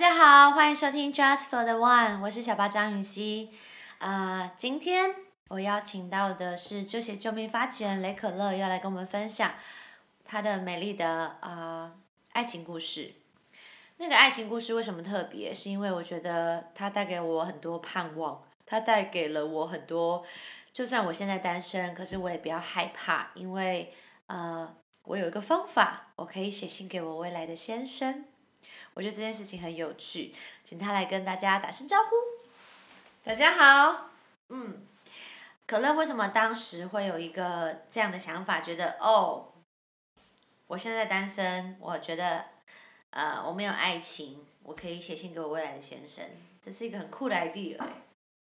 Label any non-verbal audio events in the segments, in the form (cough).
大家好，欢迎收听 Just for the One，我是小八张雨熙。啊，今天我邀请到的是这些救命发起人雷可乐，要来跟我们分享他的美丽的啊爱情故事。那个爱情故事为什么特别？是因为我觉得它带给我很多盼望，它带给了我很多。就算我现在单身，可是我也不要害怕，因为呃，我有一个方法，我可以写信给我未来的先生。我觉得这件事情很有趣，请他来跟大家打声招呼。大家好，嗯，可乐为什么当时会有一个这样的想法？觉得哦，我现在单身，我觉得呃我没有爱情，我可以写信给我未来的先生，这是一个很酷的 idea 哎。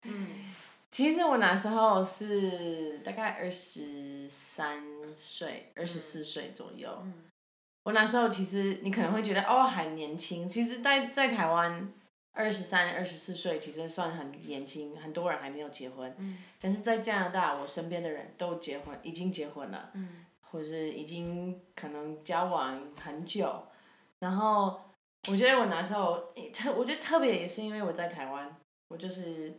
嗯，(laughs) 其实我那时候是大概二十三岁、二十四岁左右。嗯。我那时候其实你可能会觉得哦还年轻，其实，在在台湾，二十三、二十四岁其实算很年轻，很多人还没有结婚。嗯。但是在加拿大，我身边的人都结婚，已经结婚了。嗯。或者是已经可能交往很久，然后我觉得我那时候特，我觉得特别也是因为我在台湾，我就是，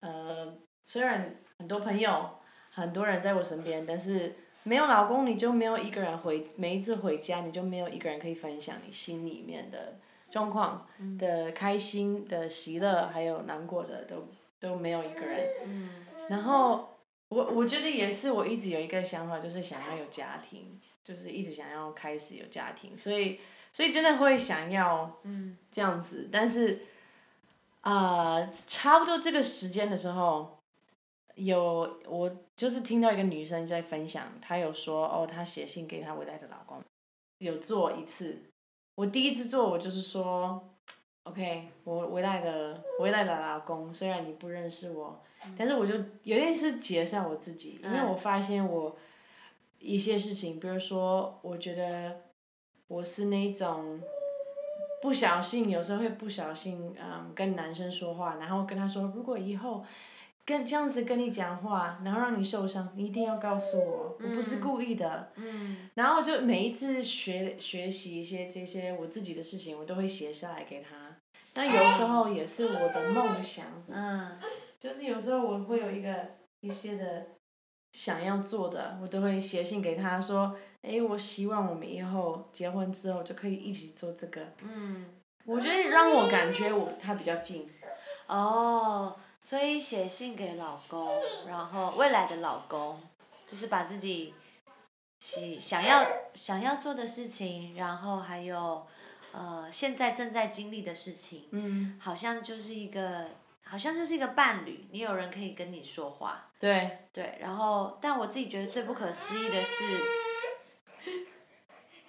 呃，虽然很多朋友，很多人在我身边，但是。没有老公，你就没有一个人回。每一次回家，你就没有一个人可以分享你心里面的状况的开心的喜乐，还有难过的都都没有一个人。然后我我觉得也是，我一直有一个想法，就是想要有家庭，就是一直想要开始有家庭，所以所以真的会想要这样子。但是啊，差不多这个时间的时候。有我就是听到一个女生在分享，她有说哦，她写信给她未来的老公，有做一次。我第一次做，我就是说，OK，我未来的未来的老公，虽然你不认识我，但是我就有点是介绍我自己，因为我发现我一些事情，比如说，我觉得我是那种不小心，有时候会不小心，嗯，跟男生说话，然后跟他说，如果以后。跟这样子跟你讲话，然后让你受伤，你一定要告诉我，我不是故意的。嗯然后就每一次学学习一些这些我自己的事情，我都会写下来给他。但有时候也是我的梦想，嗯就是有时候我会有一个一些的想要做的，我都会写信给他说：“哎，我希望我们以后结婚之后就可以一起做这个。”嗯我觉得让我感觉我他比较近。哦。所以写信给老公，然后未来的老公，就是把自己喜想要想要做的事情，然后还有呃现在正在经历的事情，嗯好像就是一个好像就是一个伴侣，你有人可以跟你说话。对。对，然后但我自己觉得最不可思议的是，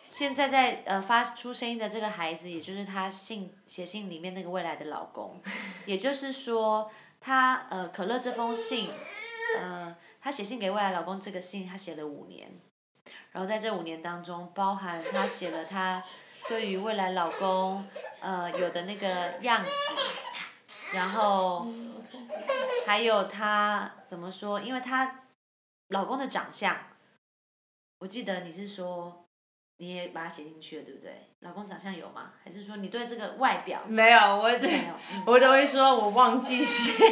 现在在呃发出声音的这个孩子，也就是他信写信里面那个未来的老公，也就是说。她呃，可乐这封信，呃，她写信给未来老公这个信，她写了五年，然后在这五年当中，包含她写了她对于未来老公呃有的那个样子，然后还有她怎么说？因为她老公的长相，我记得你是说。你也把它写进去了，对不对？老公长相有吗？还是说你对这个外表？没有，我是没有我都会说我忘记写。(laughs)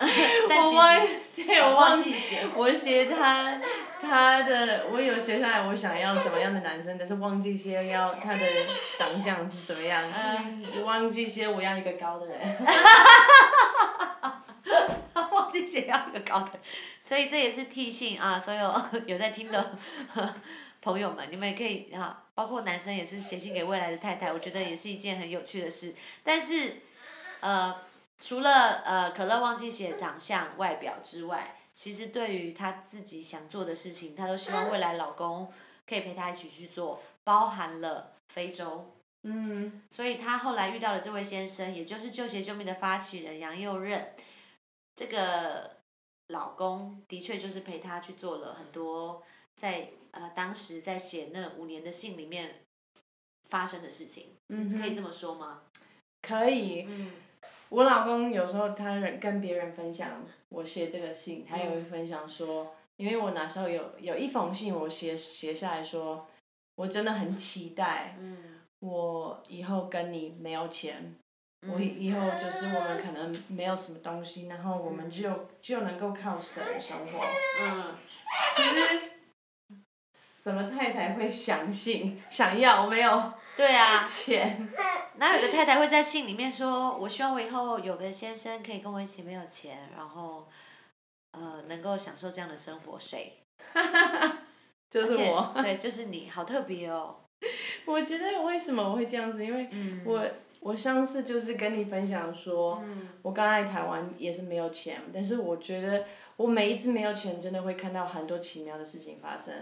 (laughs) 我忘，对我忘记写。(laughs) 我写他，他的我有写下来，我想要怎么样的男生，但是忘记写要他的长相是怎么样。嗯。忘记写我要一个高的人。忘记写要一个高的，所以这也是提醒啊，所有有在听的。朋友们，你们也可以哈，包括男生也是写信给未来的太太，我觉得也是一件很有趣的事。但是，呃，除了呃可乐忘记写长相外表之外，其实对于她自己想做的事情，她都希望未来老公可以陪她一起去做，包含了非洲。嗯。所以她后来遇到了这位先生，也就是救鞋救命的发起人杨佑任，这个老公的确就是陪她去做了很多在。呃，当时在写那五年的信里面发生的事情，是可以这么说吗？可以。嗯。我老公有时候他跟别人分享我写这个信，他也会分享说，因为我那时候有有一封信，我写写下来说，我真的很期待，我以后跟你没有钱，我以后就是我们可能没有什么东西，然后我们就就能够靠神生活。嗯。其实，什么太太会相信想要没有？对啊。钱。(laughs) 哪有个太太会在信里面说：“我希望我以后有个先生可以跟我一起没有钱，然后，呃，能够享受这样的生活。”谁？(laughs) 就是我。对，就是你好特别哦。我觉得为什么我会这样子？因为我我上次就是跟你分享说，我刚来台湾也是没有钱，但是我觉得我每一次没有钱，真的会看到很多奇妙的事情发生，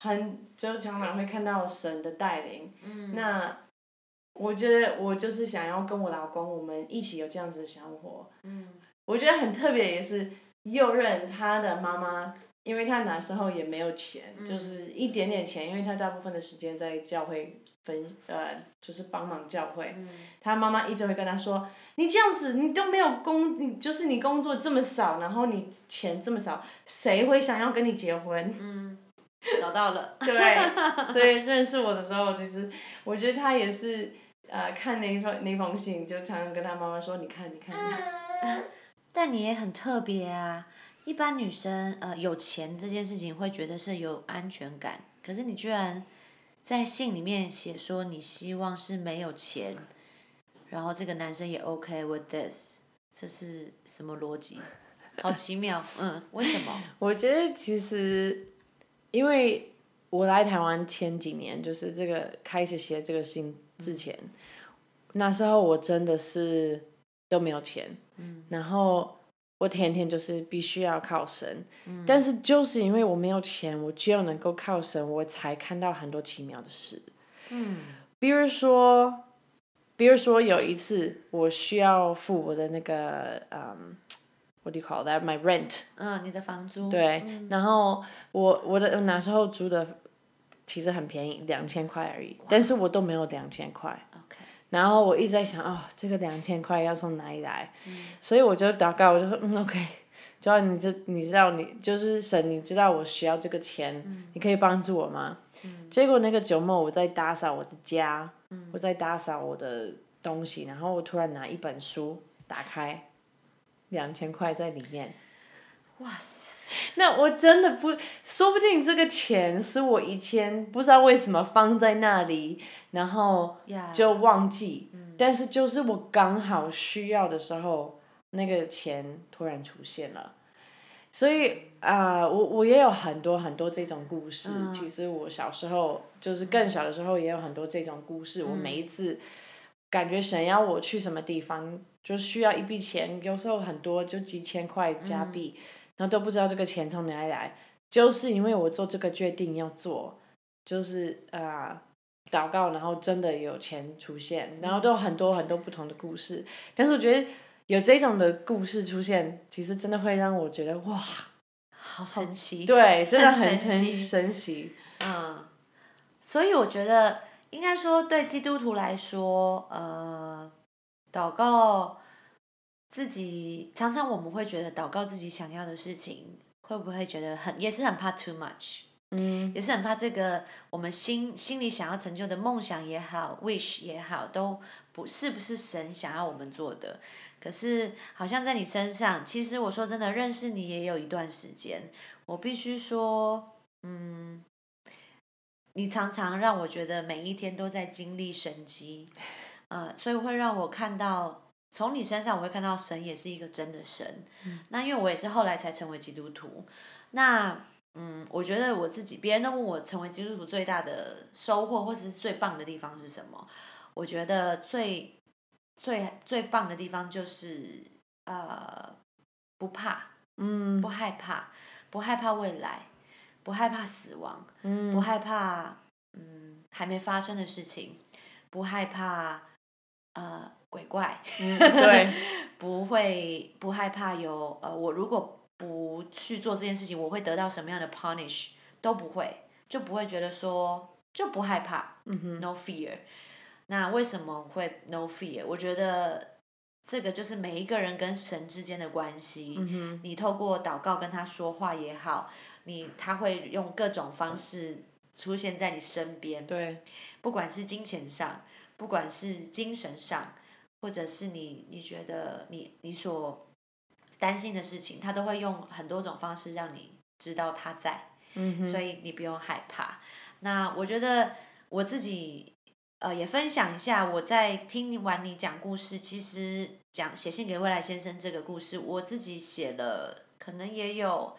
很就常常会看到神的带领。那我觉得我就是想要跟我老公，我们一起有这样子的生活。我觉得很特别，也是右任他的妈妈。因为他那时候也没有钱，就是一点点钱，因为他大部分的时间在教会分呃，就是帮忙教会。他妈妈一直会跟他说：“你这样子，你都没有工，你就是你工作这么少，然后你钱这么少，谁会想要跟你结婚？”嗯，找到了。对，所以认识我的时候，其实我觉得他也是呃，看那封那封信，就常常跟他妈妈说：“你看，你看。”但你也很特别啊。一般女生呃有钱这件事情会觉得是有安全感，可是你居然在信里面写说你希望是没有钱，然后这个男生也 OK with this，这是什么逻辑？好奇妙，嗯，为什么？我觉得其实，因为我来台湾前几年，就是这个开始写这个信之前，那时候我真的是都没有钱，嗯，然后。我天天就是必须要靠神，但是就是因为我没有钱，我就能够靠神，我才看到很多奇妙的事。嗯，比如说，比如说有一次我需要付我的那个嗯，what do you call that my rent？嗯，你的房租。对，然后我我的那时候租的其实很便宜，两千块而已，但是我都没有两千块。然后我一直在想，哦，这个两千块要从哪里来？所以我就祷告，我就说，嗯，OK，就要你知你知道你就是神，你知道我需要这个钱，你可以帮助我吗？结果那个周末我在打扫我的家，我在打扫我的东西，然后我突然拿一本书打开，两千块在里面。哇塞！那我真的不，说不定这个钱是我以前不知道为什么放在那里，然后就忘记。但是就是我刚好需要的时候，那个钱突然出现了。所以啊，我我也有很多很多这种故事。其实我小时候就是更小的时候也有很多这种故事。我每一次感觉想要我去什么地方，就需要一笔钱，有时候很多就几千块加币。然后都不知道这个钱从哪里来，就是因为我做这个决定要做，就是啊，祷告，然后真的有钱出现，然后都有很多很多不同的故事。但是我觉得有这种的故事出现，其实真的会让我觉得哇，好神奇，对，真的很神神奇。(laughs) 嗯，所以我觉得应该说对基督徒来说，呃，祷告。自己常常我们会觉得祷告自己想要的事情，会不会觉得很也是很怕 too much，嗯，也是很怕这个我们心心里想要成就的梦想也好，wish 也好，都不是不是神想要我们做的。可是好像在你身上，其实我说真的，认识你也有一段时间，我必须说，嗯，你常常让我觉得每一天都在经历神迹，呃，所以会让我看到。从你身上，我会看到神也是一个真的神。那因为我也是后来才成为基督徒。那嗯，我觉得我自己，别人都问我成为基督徒最大的收获或者是最棒的地方是什么？我觉得最最最棒的地方就是呃不怕，嗯，不害怕，不害怕未来，不害怕死亡，嗯，不害怕嗯还没发生的事情，不害怕呃。鬼怪，对，(laughs) 不会不害怕有呃，我如果不去做这件事情，我会得到什么样的 punish 都不会，就不会觉得说就不害怕，no fear。那为什么会 no fear？我觉得这个就是每一个人跟神之间的关系。你透过祷告跟他说话也好，你他会用各种方式出现在你身边。对，不管是金钱上，不管是精神上。或者是你你觉得你你所担心的事情，他都会用很多种方式让你知道他在，所以你不用害怕。那我觉得我自己呃也分享一下，我在听完你讲故事，其实讲写信给未来先生这个故事，我自己写了可能也有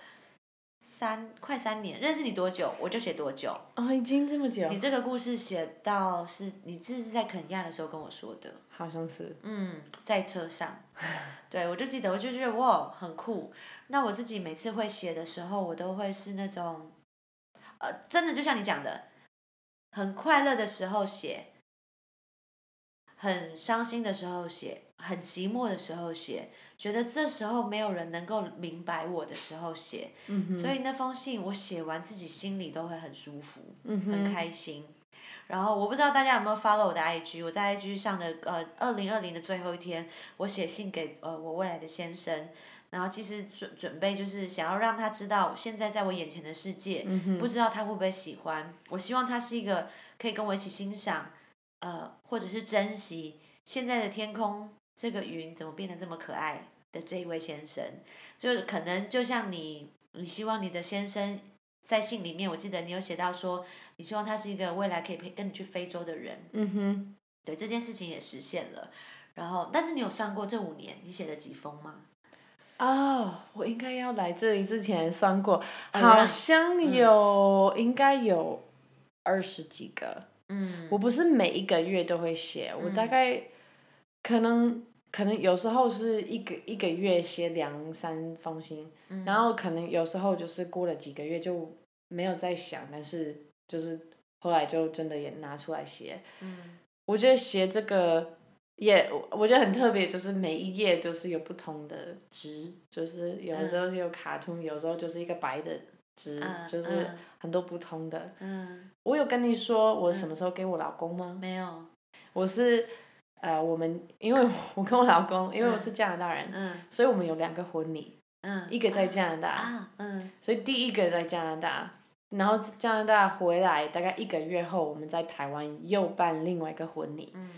三快三年，认识你多久我就写多久。哦，已经这么久。你这个故事写到是你这是在肯亚的时候跟我说的。好像是。嗯，在车上，(laughs) 对我就记得，我就觉得哇很酷。那我自己每次会写的时候，我都会是那种。呃，真的就像你讲的，很快乐的时候写，很伤心的时候写，很寂寞的时候写，觉得这时候没有人能够明白我的时候写，所以那封信我写完自己心里都会很舒服，很开心。然后我不知道大家有没有 follow 我的 IG，我在 IG 上的呃二零二零的最后一天，我写信给呃我未来的先生。然后其实准准备就是想要让他知道现在在我眼前的世界，不知道他会不会喜欢。我希望他是一个可以跟我一起欣赏，呃，或者是珍惜现在的天空，这个云怎么变得这么可爱的这一位先生。就可能就像你，你希望你的先生在信里面，我记得你有写到说，你希望他是一个未来可以陪跟你去非洲的人。嗯哼。对这件事情也实现了，然后但是你有算过这五年你写了几封吗？哦，我应该要来这里之前算过，好像有，应该有二十几个。嗯。我不是每一个月都会写，我大概可能可能有时候是一个一个月写两三封信，然后可能有时候就是过了几个月就没有再想，但是就是后来就真的也拿出来写。嗯。我觉得写这个。也，我觉得很特别，就是每一页都是有不同的值，就是有的时候是有卡通，有时候就是一个白的纸，就是很多不同的。嗯。我有跟你说我什么时候给我老公吗？没有。我是，呃，我们因为我跟我老公，因为我是加拿大人，所以我们有两个婚礼。嗯。一个在加拿大。嗯。所以第一个在加拿大，然后加拿大回来大概一个月后，我们在台湾又办另外一个婚礼。嗯。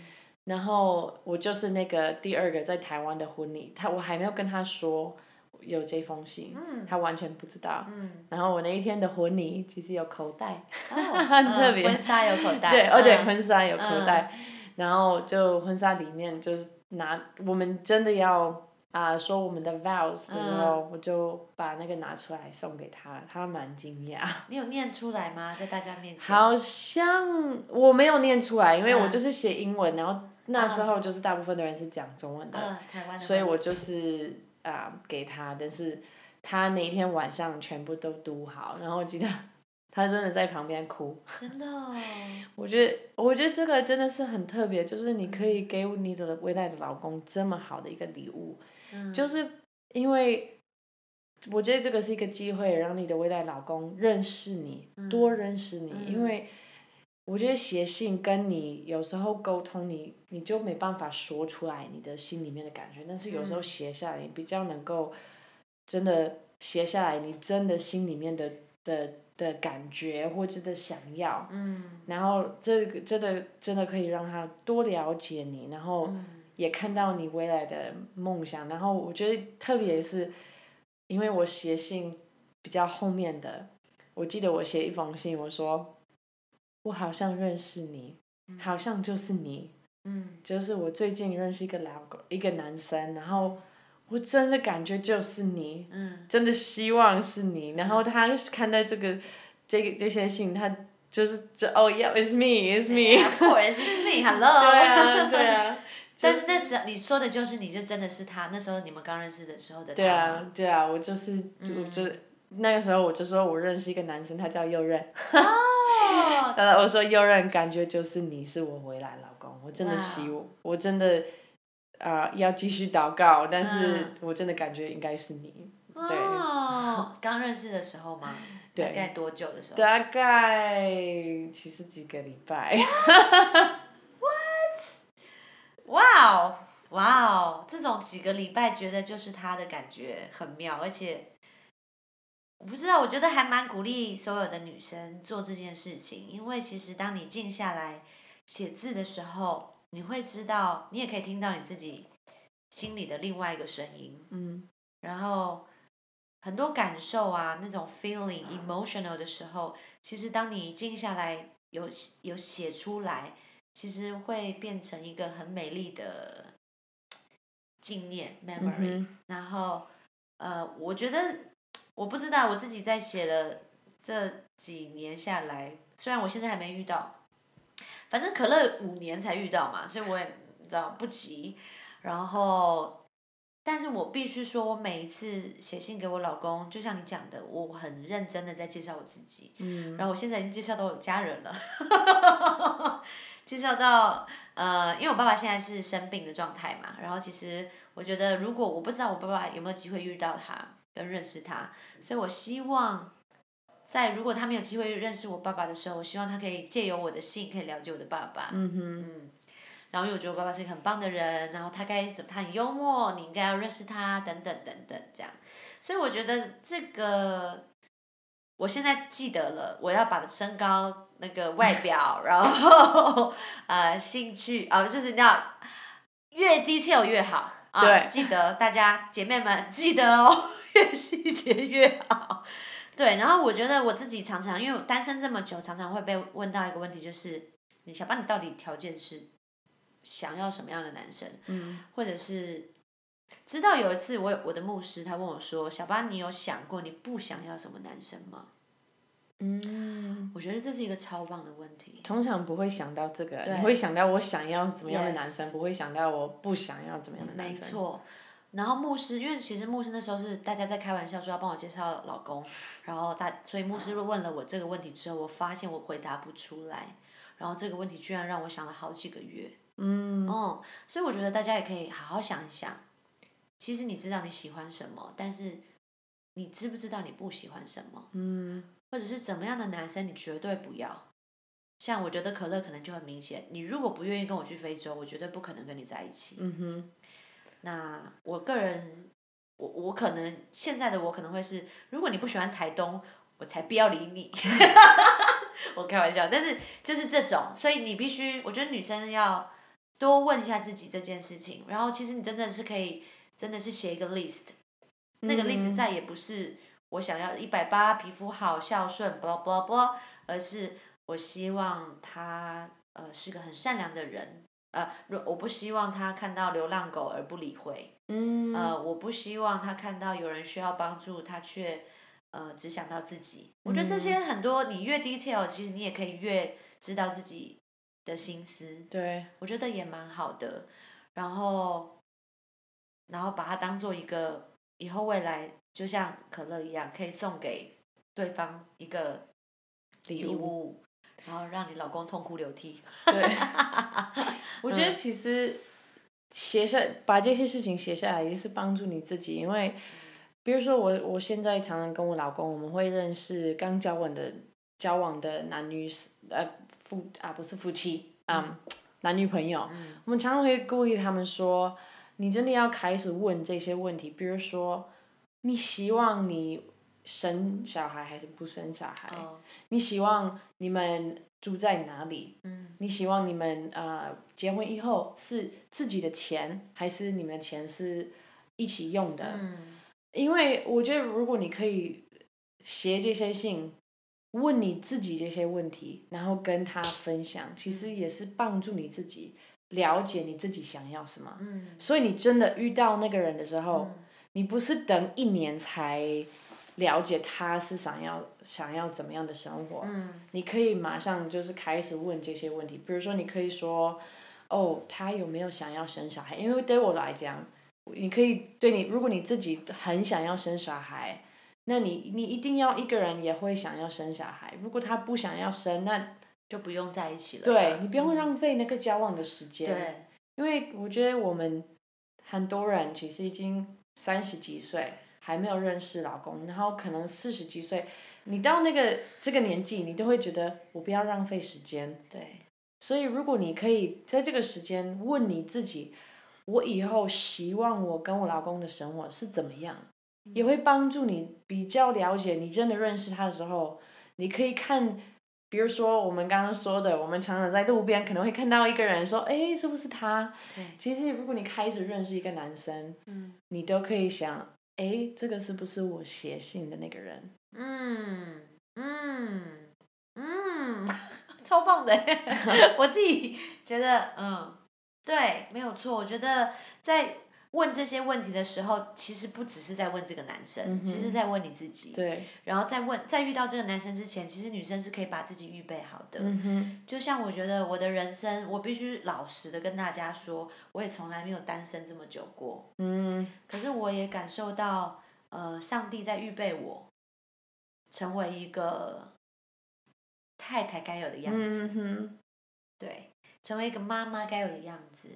然后我就是那个第二个在台湾的婚礼，他我还没有跟他说有这封信，他完全不知道。然后我那一天的婚礼其实有口袋，(laughs) 很特别。婚纱有口袋。对，而且婚纱有口袋，然后就婚纱里面就是拿我们真的要啊说我们的 vows 的时候，我就把那个拿出来送给他，他蛮惊讶。(laughs) 你有念出来吗？在大家面前？好像我没有念出来，因为我就是写英文，然后。那时候就是大部分的人是讲中文的，所以我就是啊给他，但是他那一天晚上全部都读好，然后我记得他真的在旁边哭。真的。(laughs) 我觉得我觉得这个真的是很特别，就是你可以给你的未来的老公这么好的一个礼物，就是因为我觉得这个是一个机会，让你的未来老公认识你，多认识你，因为。我觉得写信跟你有时候沟通，你你就没办法说出来你的心里面的感觉，但是有时候写下来比较能够，真的写下来你真的心里面的的的感觉或者的想要，然后这个真的真的可以让他多了解你，然后也看到你未来的梦想，然后我觉得特别是，因为我写信比较后面的，我记得我写一封信，我说。我好像认识你，好像就是你，就是我最近认识一个老公，一个男生，然后我真的感觉就是你，真的希望是你，然后他看到这个，这个这些信，他就是就哦，Yeah，it's me，it's me，Of course，it's me，Hello。(laughs) 对啊，对啊。(laughs) 但是那时你说的就是你，就真的是他，那时候你们刚认识的时候的他。对啊，对啊，我就是就就那个时候我就说我认识一个男生，他叫右任。呃，(laughs) 我说右任感觉就是你是我回来老公，我真的希望，我真的啊要继续祷告，但是我真的感觉应该是你。哦，刚认识的时候吗？大概多久的时候？大概其实几个礼拜。What？哇哦，哇哦，这种几个礼拜觉得就是他的感觉很妙，而且。我不知道，我觉得还蛮鼓励所有的女生做这件事情，因为其实当你静下来写字的时候，你会知道，你也可以听到你自己心里的另外一个声音。嗯然后很多感受啊，那种 feeling emotional 的时候，其实当你静下来，有有写出来，其实会变成一个很美丽的纪念 memory。嗯然后呃，我觉得我不知道我自己在写了这几年下来，虽然我现在还没遇到，反正可乐五年才遇到嘛，所以我也你知道不急。然后，但是我必须说，我每一次写信给我老公，就像你讲的，我很认真的在介绍我自己。嗯然后我现在已经介绍到我家人了，(laughs) 介绍到呃，因为我爸爸现在是生病的状态嘛，然后其实我觉得，如果我不知道我爸爸有没有机会遇到他跟认识他，所以我希望在如果他没有机会认识我爸爸的时候，我希望他可以借由我的信可以了解我的爸爸。嗯哼，嗯，然后因为我觉得我爸爸是一个很棒的人，然后他该怎么，他很幽默，你应该要认识他，等等等等这样。所以我觉得这个，我现在记得了，我要把身高、那个外表，然后呃兴趣啊、就是你要越 detail 越好啊，对记得大家姐妹们记得哦，(laughs) 越细节越好。对，然后我觉得我自己常常，因为我单身这么久，常常会被问到一个问题，就是你小巴你到底条件是想要什么样的男生，嗯或者是直到有一次我我的牧师他问我说，小巴你有想过你不想要什么男生吗？嗯，我觉得这是一个超棒的问题。通常不会想到这个，你会想到我想要怎么样的男 Yes 生，不会想到我不想要怎么样的男生。没错。然后牧师，因为其实牧师那时候是大家在开玩笑说要帮我介绍老公，然后大所以牧师问了我这个问题之后，我发现我回答不出来，然后这个问题居然让我想了好几个月。嗯哦，所以我觉得大家也可以好好想一想，其实你知道你喜欢什么，但是你知不知道你不喜欢什么，嗯或者是怎么样的男生你绝对不要。像我觉得可乐可能就很明显，你如果不愿意跟我去非洲，我绝对不可能跟你在一起。嗯哼，那我个人，我我可能现在的我可能会是，如果你不喜欢台东，我才不要理你。(laughs) 我开玩笑，但是就是这种，所以你必须，我觉得女生要多问一下自己这件事情，然后其实你真的是可以，真的是写一个 list，那个 list 嗯再也不是我想要一百八皮肤好孝顺，blah blah blah，而是我希望他呃是个很善良的人，呃，我不希望他看到流浪狗而不理会，嗯呃，我不希望他看到有人需要帮助，他却呃只想到自己。我觉得这些很多，你越 detail，其实你也可以越知道自己的心思。对，我觉得也蛮好的。然后，然后把它当做一个以后未来，就像可乐一样，可以送给对方一个礼礼物。物，然后让你老公痛哭流涕。对，(laughs) 我觉得其实写下把这些事情写下来也是帮助你自己，因为比如说我我现在常常跟我老公，我们会认识刚交往的交往的男女呃夫啊不是夫妻啊、男女朋友，我们常常会鼓励他们说，你真的要开始问这些问题，比如说你希望你生小孩还是不生小孩？哦，你希望你们住在哪里？嗯你希望你们呃结婚以后是自己的钱，还是你们的钱是一起用的？嗯因为我觉得如果你可以写这些信，问你自己这些问题，然后跟他分享，其实也是帮助你自己了解你自己想要什么。嗯所以你真的遇到那个人的时候，嗯你不是等一年才了解他是想要想要怎么样的生活，嗯你可以马上就是开始问这些问题，比如说你可以说，哦，他有没有想要生小孩？因为对我来讲，你可以对你，如果你自己很想要生小孩，那你你一定要一个人也会想要生小孩。如果他不想要生，那就不用在一起了。对你不用嗯浪费那个交往的时间。对，因为我觉得我们很多人其实已经三十几岁还没有认识老公，然后可能四十几岁，你到那个这个年纪，你都会觉得我不要浪费时间。对，所以如果你可以在这个时间问你自己，我以后希望我跟我老公的生活是怎么样，也会帮助你比较了解你真的认识他的时候，你可以看比如说我们刚刚说的，我们常常在路边可能会看到一个人说，哎，这不是他。对。其实如果你开始认识一个男生，嗯你都可以想，哎，这个是不是我写信的那个人？嗯嗯嗯，(laughs) 超棒的！(laughs) 我自己觉得，嗯，对，没有错。我觉得在问这些问题的时候，其实不只是在问这个男生，嗯其实在问你自己。对。然后在问，在遇到这个男生之前，其实女生是可以把自己预备好的。就像我觉得我的人生，我必须老实的跟大家说，我也从来没有单身这么久过。嗯。可是我也感受到，呃，上帝在预备我，成为一个太太该有的样子。对，成为一个妈妈该有的样子。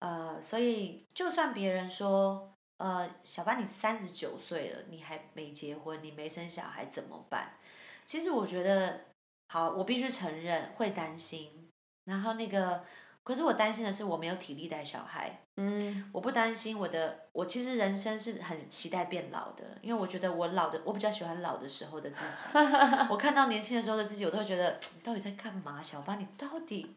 呃，所以就算别人说，呃，小班你三十九岁了，你还没结婚，你没生小孩怎么办？其实我觉得，好，我必须承认会担心。然后那个，可是我担心的是我没有体力带小孩。嗯。我不担心我的，我其实人生是很期待变老的，因为我觉得我老的，我比较喜欢老的时候的自己。(laughs) 我看到年轻的时候的自己，我都会觉得，你到底在干嘛？小班，你到底？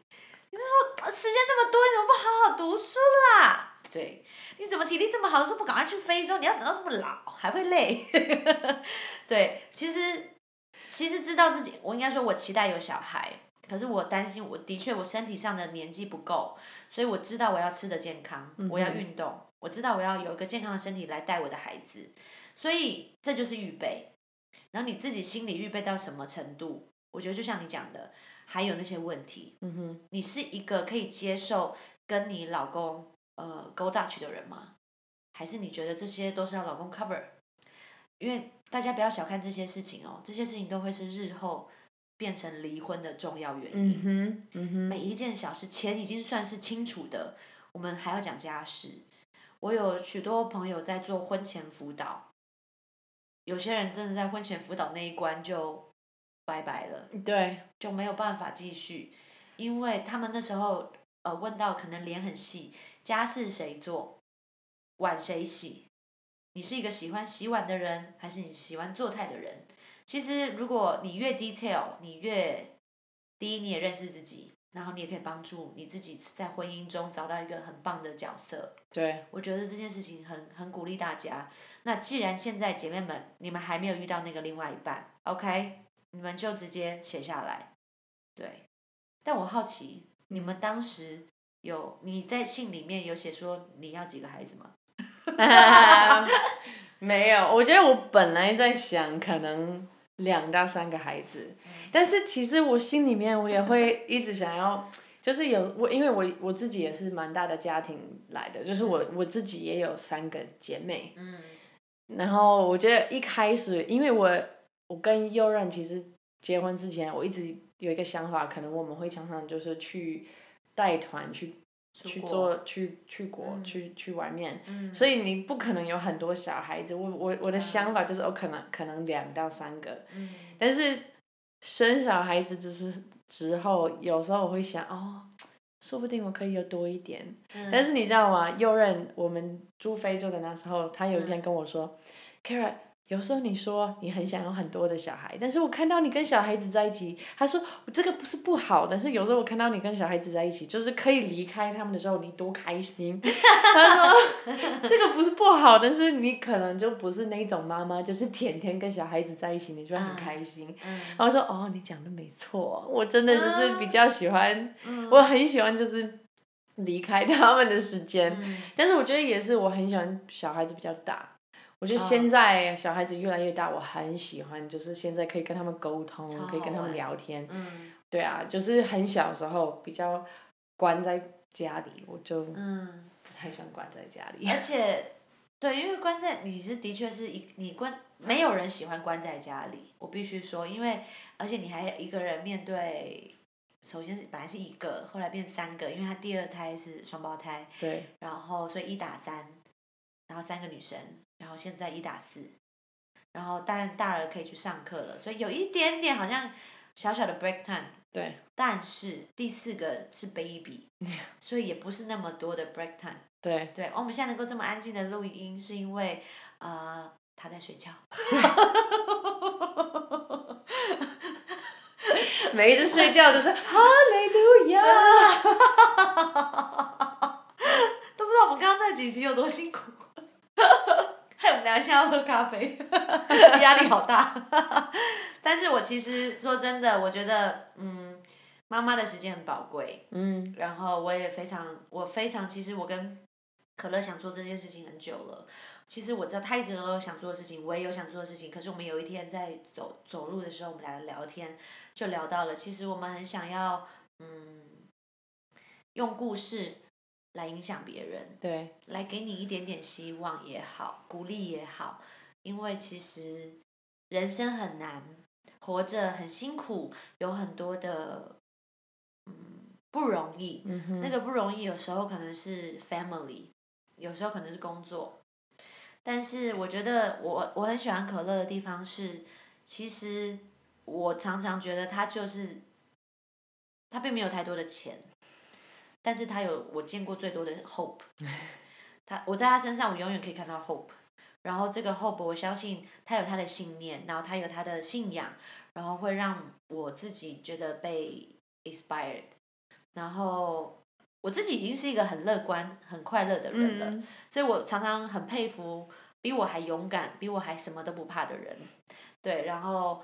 你说时间那么多，你怎么不好好读书啦？对，你怎么体力这么好的时候不赶快去非洲？你要等到这么老还会累。(laughs) 对，其实其实知道自己，我应该说，我期待有小孩，可是我担心，我的确我身体上的年纪不够，所以我知道我要吃的健康，我要运动，我知道我要有一个健康的身体来带我的孩子，所以这就是预备。然后你自己心理预备到什么程度？我觉得就像你讲的。还有那些问题，嗯哼，你是一个可以接受跟你老公呃 go Dutch 的人吗？还是你觉得这些都是要老公 cover？因为大家不要小看这些事情哦，这些事情都会是日后变成离婚的重要原因。嗯哼，嗯哼。每一件小事，钱已经算是清楚的，我们还要讲家事。我有许多朋友在做婚前辅导，有些人真的在婚前辅导那一关就。拜拜了，对，就没有办法继续，因为他们那时候呃问到可能脸很细，家事谁做，碗谁洗，你是一个喜欢洗碗的人，还是你喜欢做菜的人？其实如果你越 detail，你越第一你也认识自己，然后你也可以帮助你自己在婚姻中找到一个很棒的角色。对，我觉得这件事情很很鼓励大家。那既然现在姐妹们你们还没有遇到那个另外一半，OK？你们就直接写下来，对。但我好奇，你们当时有你在信里面有写说你要几个孩子吗？(laughs) 没有，我觉得我本来在想可能两到三个孩子，但是其实我心里面我也会一直想要，就是有我，因为我我自己也是蛮大的家庭来的，就是我我自己也有三个姐妹。嗯。然后我觉得一开始，因为我。我跟右任其实结婚之前，我一直有一个想法，可能我们会常常就是去带团去去做去去国去去外面，所以你不可能有很多小孩子。我我我的想法就是我可能可能两到三个，但是生小孩子只是之后，有时候我会想哦，说不定我可以有多一点。但是你知道吗？右任我们住非洲的那时候，他有一天跟我说，Kara。有时候你说你很想要很多的小孩，但是我看到你跟小孩子在一起，他说我这个不是不好，但是有时候我看到你跟小孩子在一起，就是可以离开他们的时候，你多开心。(laughs) 他说这个不是不好，但是你可能就不是那种妈妈，就是天天跟小孩子在一起，你就会很开心。然后说哦，你讲的没错，我真的就是比较喜欢，我很喜欢就是离开他们的时间，但是我觉得也是我很喜欢小孩子比较大。我觉得现在小孩子越来越大，我很喜欢，就是现在可以跟他们沟通，可以跟他们聊天。嗯。对啊，就是很小时候比较关在家里，我就不太喜欢关在家里。而 (laughs) 且，对，因为关在你是的确是一你关，没有人喜欢关在家里。我必须说，因为而且你还一个人面对，首先是本来是一个，后来变三个，因为他第二胎是双胞胎。对。然后，所以一打三，然后三个女生。然后现在一打四，然后当然大儿可以去上课了，所以有一点点好像小小的 break time。对。但是第四个是 baby，(laughs) 所以也不是那么多的 break time。对。对，我们现在能够这么安静的录音，是因为呃他在睡觉。(laughs) 每一次睡觉都是 (laughs) 哈利路亚。都不知道我们刚刚那几集有多辛苦，害我们俩现在要喝咖啡，(laughs) 压力好大。(laughs) 但是我其实说真的，我觉得嗯，妈妈的时间很宝贵。嗯。然后我也非常，我非常，其实我跟可乐想做这件事情很久了。其实我知道他一直都有想做的事情，我也有想做的事情。可是我们有一天在走走路的时候，我们俩聊天，就聊到了，其实我们很想要，嗯，用故事来影响别人，对，来给你一点点希望也好，鼓励也好。因为其实人生很难，活着很辛苦，有很多的，嗯，不容易。嗯那个不容易，有时候可能是 family，有时候可能是工作。但是我觉得我我很喜欢可乐的地方是，其实我常常觉得他就是，他并没有太多的钱，但是他有我见过最多的 hope，(laughs) 他我在他身上我永远可以看到 hope，然后这个 hope 我相信他有他的信念，然后他有他的信仰，然后会让我自己觉得被 inspired，然后我自己已经是一个很乐观、很快乐的人了。嗯所以我常常很佩服比我还勇敢、比我还什么都不怕的人，对，然后，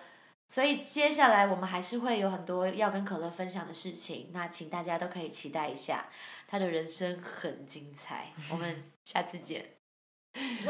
所以接下来我们还是会有很多要跟可乐分享的事情，那请大家都可以期待一下，他的人生很精彩，我们下次见。(laughs)